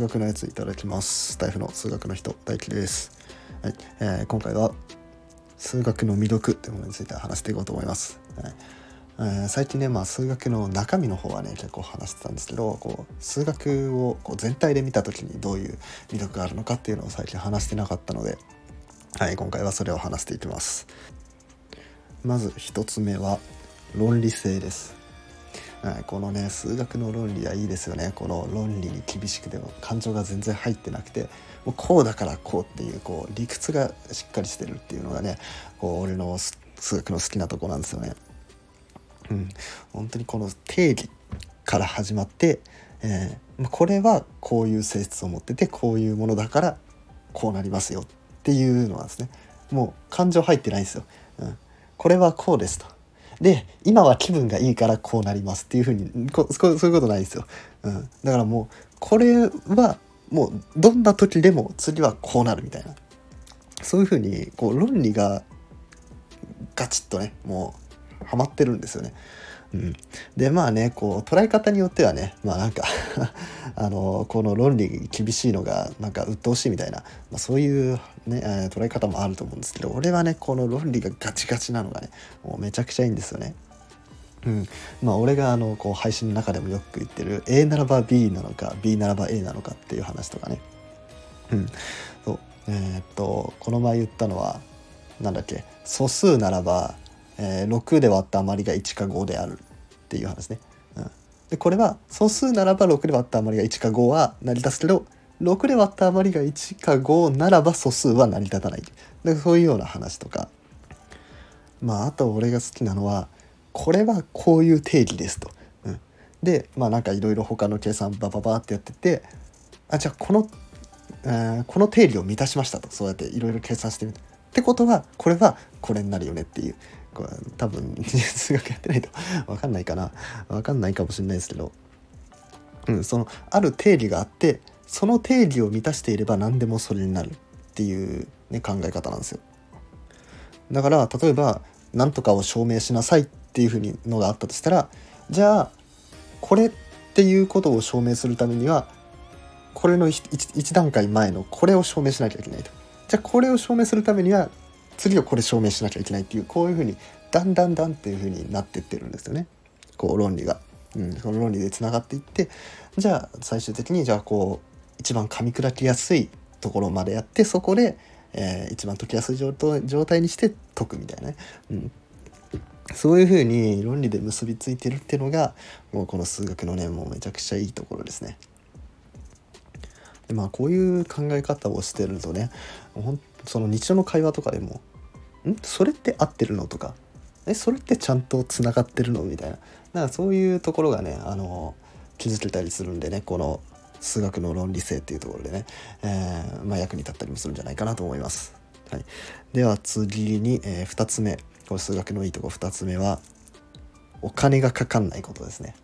数学のやついただきます。タイフの数学の人大輝です、はい。えー今回は数学の魅力というものについて話していこうと思います、はい。えー最近ね、まあ、数学の中身の方はね結構話してたんですけどこう数学をこう全体で見た時にどういう魅力があるのかっていうのを最近話してなかったので、はい、今回はそれを話していきます。まず一つ目は論理性です。はい、このね数学の論理はいいですよねこの論理に厳しくても感情が全然入ってなくてもうこうだからこうっていうこう理屈がしっかりしてるっていうのがねこう俺の数学の好きなとこなんですよね。うん、本当にこの定義から始まって、えーこれはこういう性質を持っててこういうものだからこうなりますよっていうのはですねもう感情入ってないんですよ。うん、これはこうですと。で今は気分がいいからこうなりますっていうふうにこそういうことないんですよ。うん、だからもうこれはもうどんな時でも次はこうなるみたいなそういうふうにこう論理がガチッとねもうハマってるんですよね。うん、でまあねこう捉え方によってはねまあなんか あのこの論理厳しいのがなんか鬱陶しいみたいな、まあ、そういう、ね、え捉え方もあると思うんですけど俺はねこの論理がガチガチなのがねもうめちゃくちゃいいんですよね。うん、まあ俺があのこう配信の中でもよく言ってる A ならば B なのか B ならば A なのかっていう話とかね。うん、そうえーっとこの前言ったのはなんだっけ素数ならば、えー6で割った余りが1か5であるっていう話ね。でこれは素数ならば6で割った余りが1か5は成り立つけど6で割った余りが1か5ならば素数は成り立たないでそういうような話とかまああと俺が好きなのはこれはこういう定義ですと。うん、でまあなんかいろいろ他の計算バババってやっててあじゃあこの、えーこの定理を満たしましたとそうやっていろいろ計算してみた。ってことはこれはこれになるよねっていうこれ多分 数学やってないと分かんないかな分かんないかもしれないですけど、うん、そのある定理があってその定理を満たしていれば何でもそれになるっていう、ね、考え方なんですよ。だから例えば何とかを証明しなさいっていうふうにのがあったとしたらじゃあこれっていうことを証明するためにはこれの 1, 段階前のこれを証明しなきゃいけないと。じゃあこれを証明するためには次はこれ証明しなきゃいけないっていうこういうふうにだんだんだんっていうふうになってってるんですよね。こう論理が。うん、その論理でつながっていってじゃあ最終的にじゃあこう一番噛み砕きやすいところまでやってそこで、えー一番解きやすい状態にして解くみたいなね、うん、そういうふうに論理で結びついてるっていうのがもうこの数学のねもうめちゃくちゃいいところですね。でまあこういう考え方をしてるとねほんその日常の会話とかでも「ん？それって合ってるの?」とか「えそれってちゃんとつながってるの?」みたいななんかそういうところがねあの気づけたりするんでねこの数学の論理性っていうところでね、えーまあ、役に立ったりもするんじゃないかなと思います。はい、では次に、え2つ目これ数学のいいとこ2つ目はお金がかかんないことですね。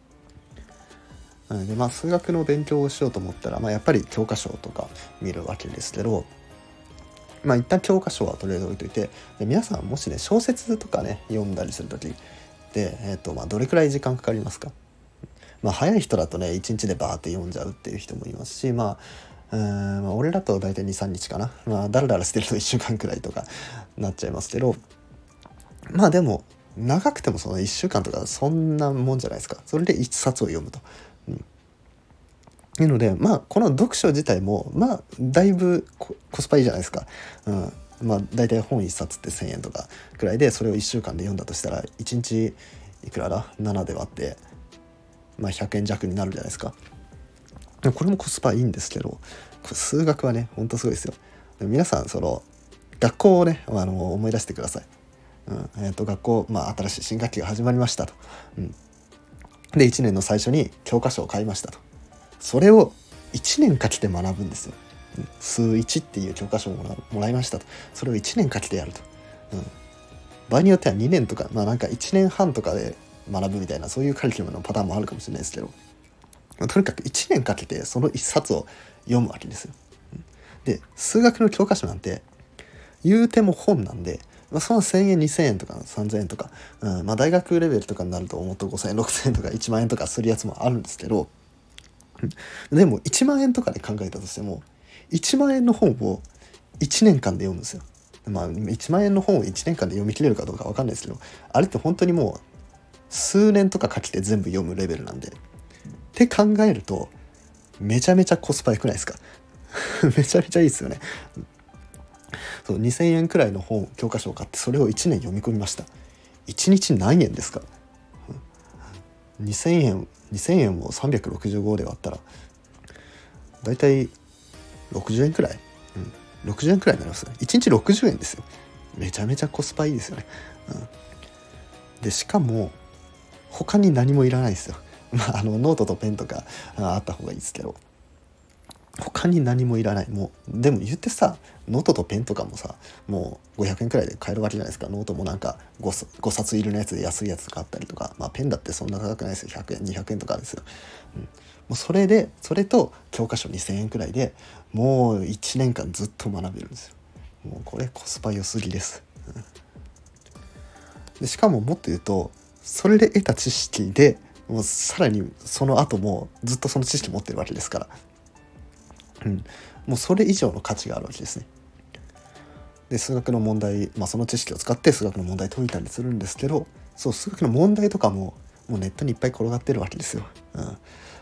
うんでまあ、数学の勉強をしようと思ったら、まあ、やっぱり教科書とか見るわけですけど、まあ、一旦教科書はとりあえず置いといてで皆さんもしね小説とかね読んだりする時で、えーとまあ、どれくらい時間かかりますか？まあ、早い人だとね1日でバーって読んじゃうっていう人もいますしまあうーんまあ俺だと大体23日かな。まあだらだらしてると1週間くらいとか なっちゃいますけどまあでも長くてもその1週間とかそんなもんじゃないですか。それで1冊を読むと。うんいうのでまあこの読書自体もまあだいぶコスパいいじゃないですか。うんまあ大体本1冊って1,000円とかくらいでそれを1週間で読んだとしたら1日いくらだ？7で割ってまあ、100円弱になるじゃないですか。でこれもコスパいいんですけど数学はねほんとすごいですよ。皆さんその学校をねあの思い出してください。うんえー、と学校、まあ、新しい新学期が始まりましたと。うん、で1年の最初に教科書を買いましたと。それを1年かけて学ぶんですよ。数1っていう教科書をもらいましたと。それを1年かけてやると。うん場合によっては2年とかまあなんか1年半とかで学ぶみたいなそういうカリキュラムのパターンもあるかもしれないですけど、まあとにかく1年かけてその1冊を読むわけですよ。うんで数学の教科書なんて言うても本なんで、まあ、その1,000円2,000円とか3,000円とか、うんまあ、大学レベルとかになるともっと5,000円6,000円とか1万円とかするやつもあるんですけどでも1万円とかで考えたとしても1万円の本を1年間で読むんですよ。まあ1万円の本を1年間で読み切れるかどうか分かんないですけどあれって本当にもう数年とかかけて全部読むレベルなんで。って考えるとめちゃめちゃコスパ良くないですか？めちゃめちゃいいですよね。そう2,000円くらいの本教科書を買ってそれを1年読み込みました1日何円ですか？2,000円2,000円を365で割ったらだいたい60円くらい、うん、60円くらいになりますね。1日60円ですよ。めちゃめちゃコスパいいですよね、うん、でしかも他に何もいらないですよ。まああのノートとペンとかあった方がいいですけど。他に何もいらない。もうでも言ってさノートとペンとかもさもう500円くらいで買えるわけじゃないですか。ノートもなんか 5, 5冊いるのやつで安いやつがあったりとか。まあペンだってそんな高くないですよ。100円200円とかですよ、うん、もうそれでそれと教科書2000円くらいでもう1年間ずっと学べるんですよ。もうこれコスパ良すぎです、でしかももっと言うとそれで得た知識でもうさらにその後もずっとその知識持ってるわけですから。うん、もうそれ以上の価値があるわけですね。で数学の問題、まあ、その知識を使って数学の問題解いたりするんですけどそう数学の問題とかももうネットにいっぱい転がってるわけですよ。うん、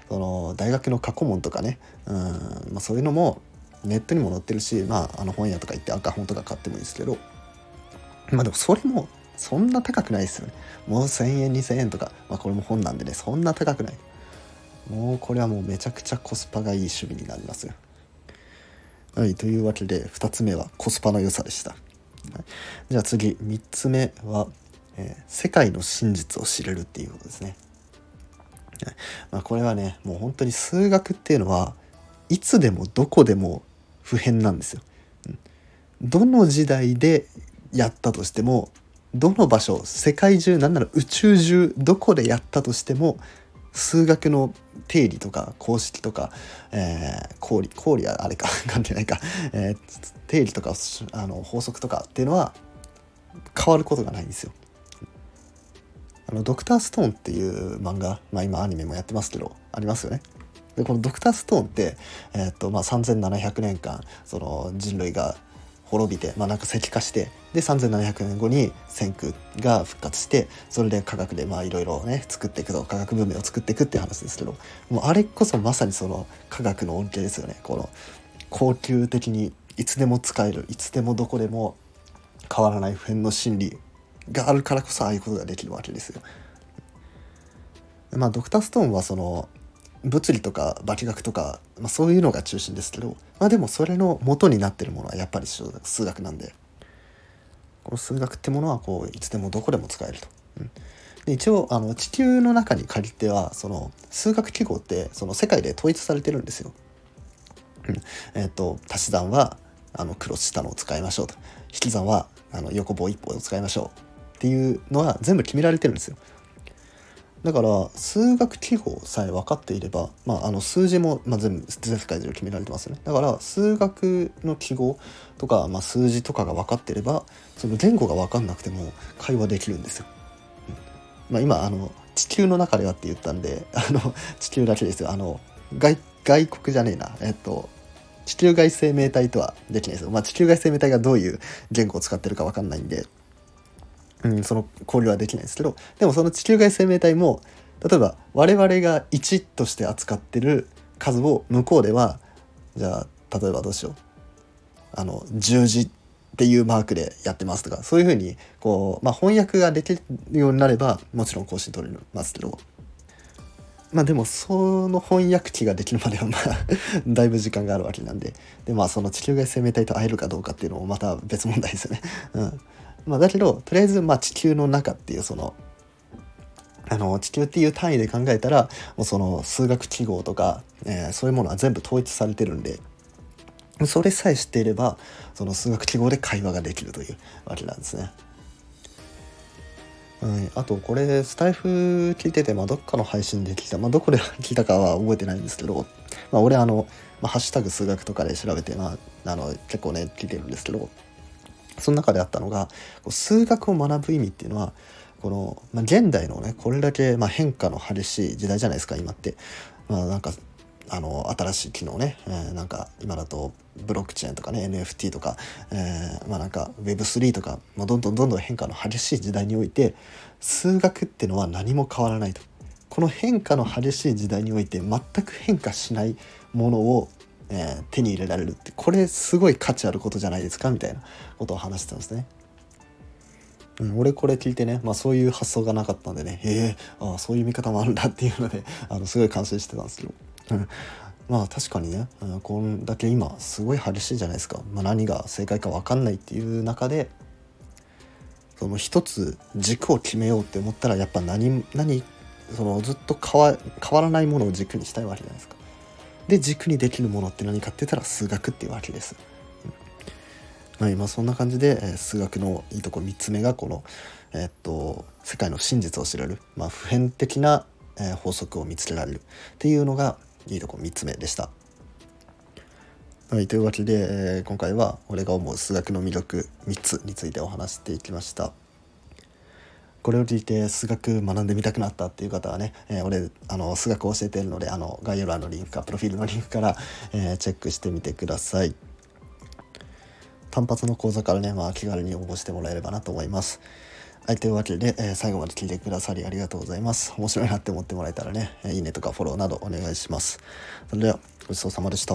その大学の過去問とかね、うんまあ、そういうのもネットにも載ってるし、まあ、あの本屋とか行って赤本とか買ってもいいですけどまあでもそれもそんな高くないですよね。もう1,000円2,000円とか、まあ、これも本なんでねそんな高くない。もうこれはもうめちゃくちゃコスパがいい趣味になりますよ。はい、というわけで2つ目はコスパの良さでした。はい、じゃあ次3つ目は、えー、世界の真実を知れるっていうことですね。はいまあ、これはねもう本当に数学っていうのはいつでもどこでも普遍なんですよ。うん、どの時代でやったとしてもどの場所世界中なんなら宇宙中どこでやったとしても数学の定理とか公式とか、えー、公理公理はあれか 関係ないか、えー、定理とかあの法則とかっていうのは変わることがないんですよ。あのドクターストーンっていう漫画、まあ、今アニメもやってますけどありますよね。でこのドクターストーンって、えー、っとまあ、3700年間その人類が滅びて、まあ、なんか石化してで3700年後に先空が復活してそれで科学でまあいろいろね作っていくと科学文明を作っていくって話ですけどもうあれこそまさにその科学の恩恵ですよねこの恒久的にいつでも使えるいつでもどこでも変わらない普遍の真理があるからこそああいうことができるわけですよ。まあドクターストーンはその物理とか化学とか、まあ、そういうのが中心ですけど、まあ、でもそれの元になってるものはやっぱり数学なんでこの数学ってものはこういつでもどこでも使えると。うんで一応あの地球の中に限ってはその数学記号ってその世界で統一されてるんですよ。うん、えっ、ー、と足し算はあのクロスしたのを使いましょうと引き算はあの横棒一棒を使いましょうっていうのは全部決められてるんですよ。だから数学記号さえ分かっていれば、まあ、あの数字も、まあ、全部全世界で決められてますよね。だから数学の記号とか、まあ、数字とかが分かっていればその言語が分かんなくても会話できるんですよ。うん。まあ、今あの地球の中ではって言ったんで あの地球だけですよ。あの外外国じゃねえな。えっと地球外生命体とはできないですよ。まあ、地球外生命体がどういう言語を使ってるか分かんないんで。うん、その交流はできないですけどでもその地球外生命体も例えば我々が1として扱ってる数を向こうではじゃあ例えばどうしよう。あの十字っていうマークでやってますとかそういうふうにこう、まあ、翻訳ができるようになればもちろん更新取れますけど。まあでもその翻訳機ができるまではまあ だいぶ時間があるわけなんで。でまあその地球外生命体と会えるかどうかっていうのもまた別問題ですよね。うん。まあ、だけどとりあえずまあ地球の中っていうそのあの地球っていう単位で考えたらもうその数学記号とか、えー、そういうものは全部統一されてるんでそれさえ知っていればその数学記号で会話ができるというわけなんですね。うん、あとこれスタイフ聞いてて、まあ、どっかの配信で聞いた、まあ、どこで聞いたかは覚えてないんですけど、まあ、俺あの、まあ、ハッシュタグ数学とかで調べて、まあ、あの結構ね聞いてるんですけどその中であったのが数学を学ぶ意味っていうのはこの、まあ、現代のねこれだけま変化の激しい時代じゃないですか今って。まあ、なんかあの新しい機能ね、えー、なんか今だとブロックチェーンとかね NFT とか、えー、まあなんか Web3 とか、まあ、どんどんどんどん変化の激しい時代において数学ってのは何も変わらないとこの変化の激しい時代において全く変化しないものを、えー、手に入れられるってこれすごい価値あることじゃないですかみたいなことを話してたんですね。うん、俺これ聞いてね、まあ、そういう発想がなかったんでねえー、ああそういう見方もあるんだっていうので あのすごい感心してたんですけど、まあ確かにね、うん、こんだけ今すごい激しいじゃないですか、まあ、何が正解か分かんないっていう中でその一つ軸を決めようって思ったらやっぱ何何そのずっと変わ変わらないものを軸にしたいわけじゃないですか。で軸にできるものって何かって言ったら数学っていうわけです。はい、まあ、そんな感じで、数学のいいとこ3つ目がこの、え、っと世界の真実を知られる、まあ、普遍的な、法則を見つけられるっていうのがいいとこ3つ目でした。はい、というわけで、今回は俺が思う数学の魅力3つについてお話していきました。これを聞いて数学学んでみたくなったっていう方はね、えー、俺あの数学を教えてるのであの概要欄のリンクかプロフィールのリンクから、えー、チェックしてみてください。単発の講座からね、まあ、気軽に応募してもらえればなと思います。はい、というわけで、えー、最後まで聞いてくださりありがとうございます。面白いなって思ってもらえたらね、いいねとかフォローなどお願いします。それでは、ごちそうさまでした。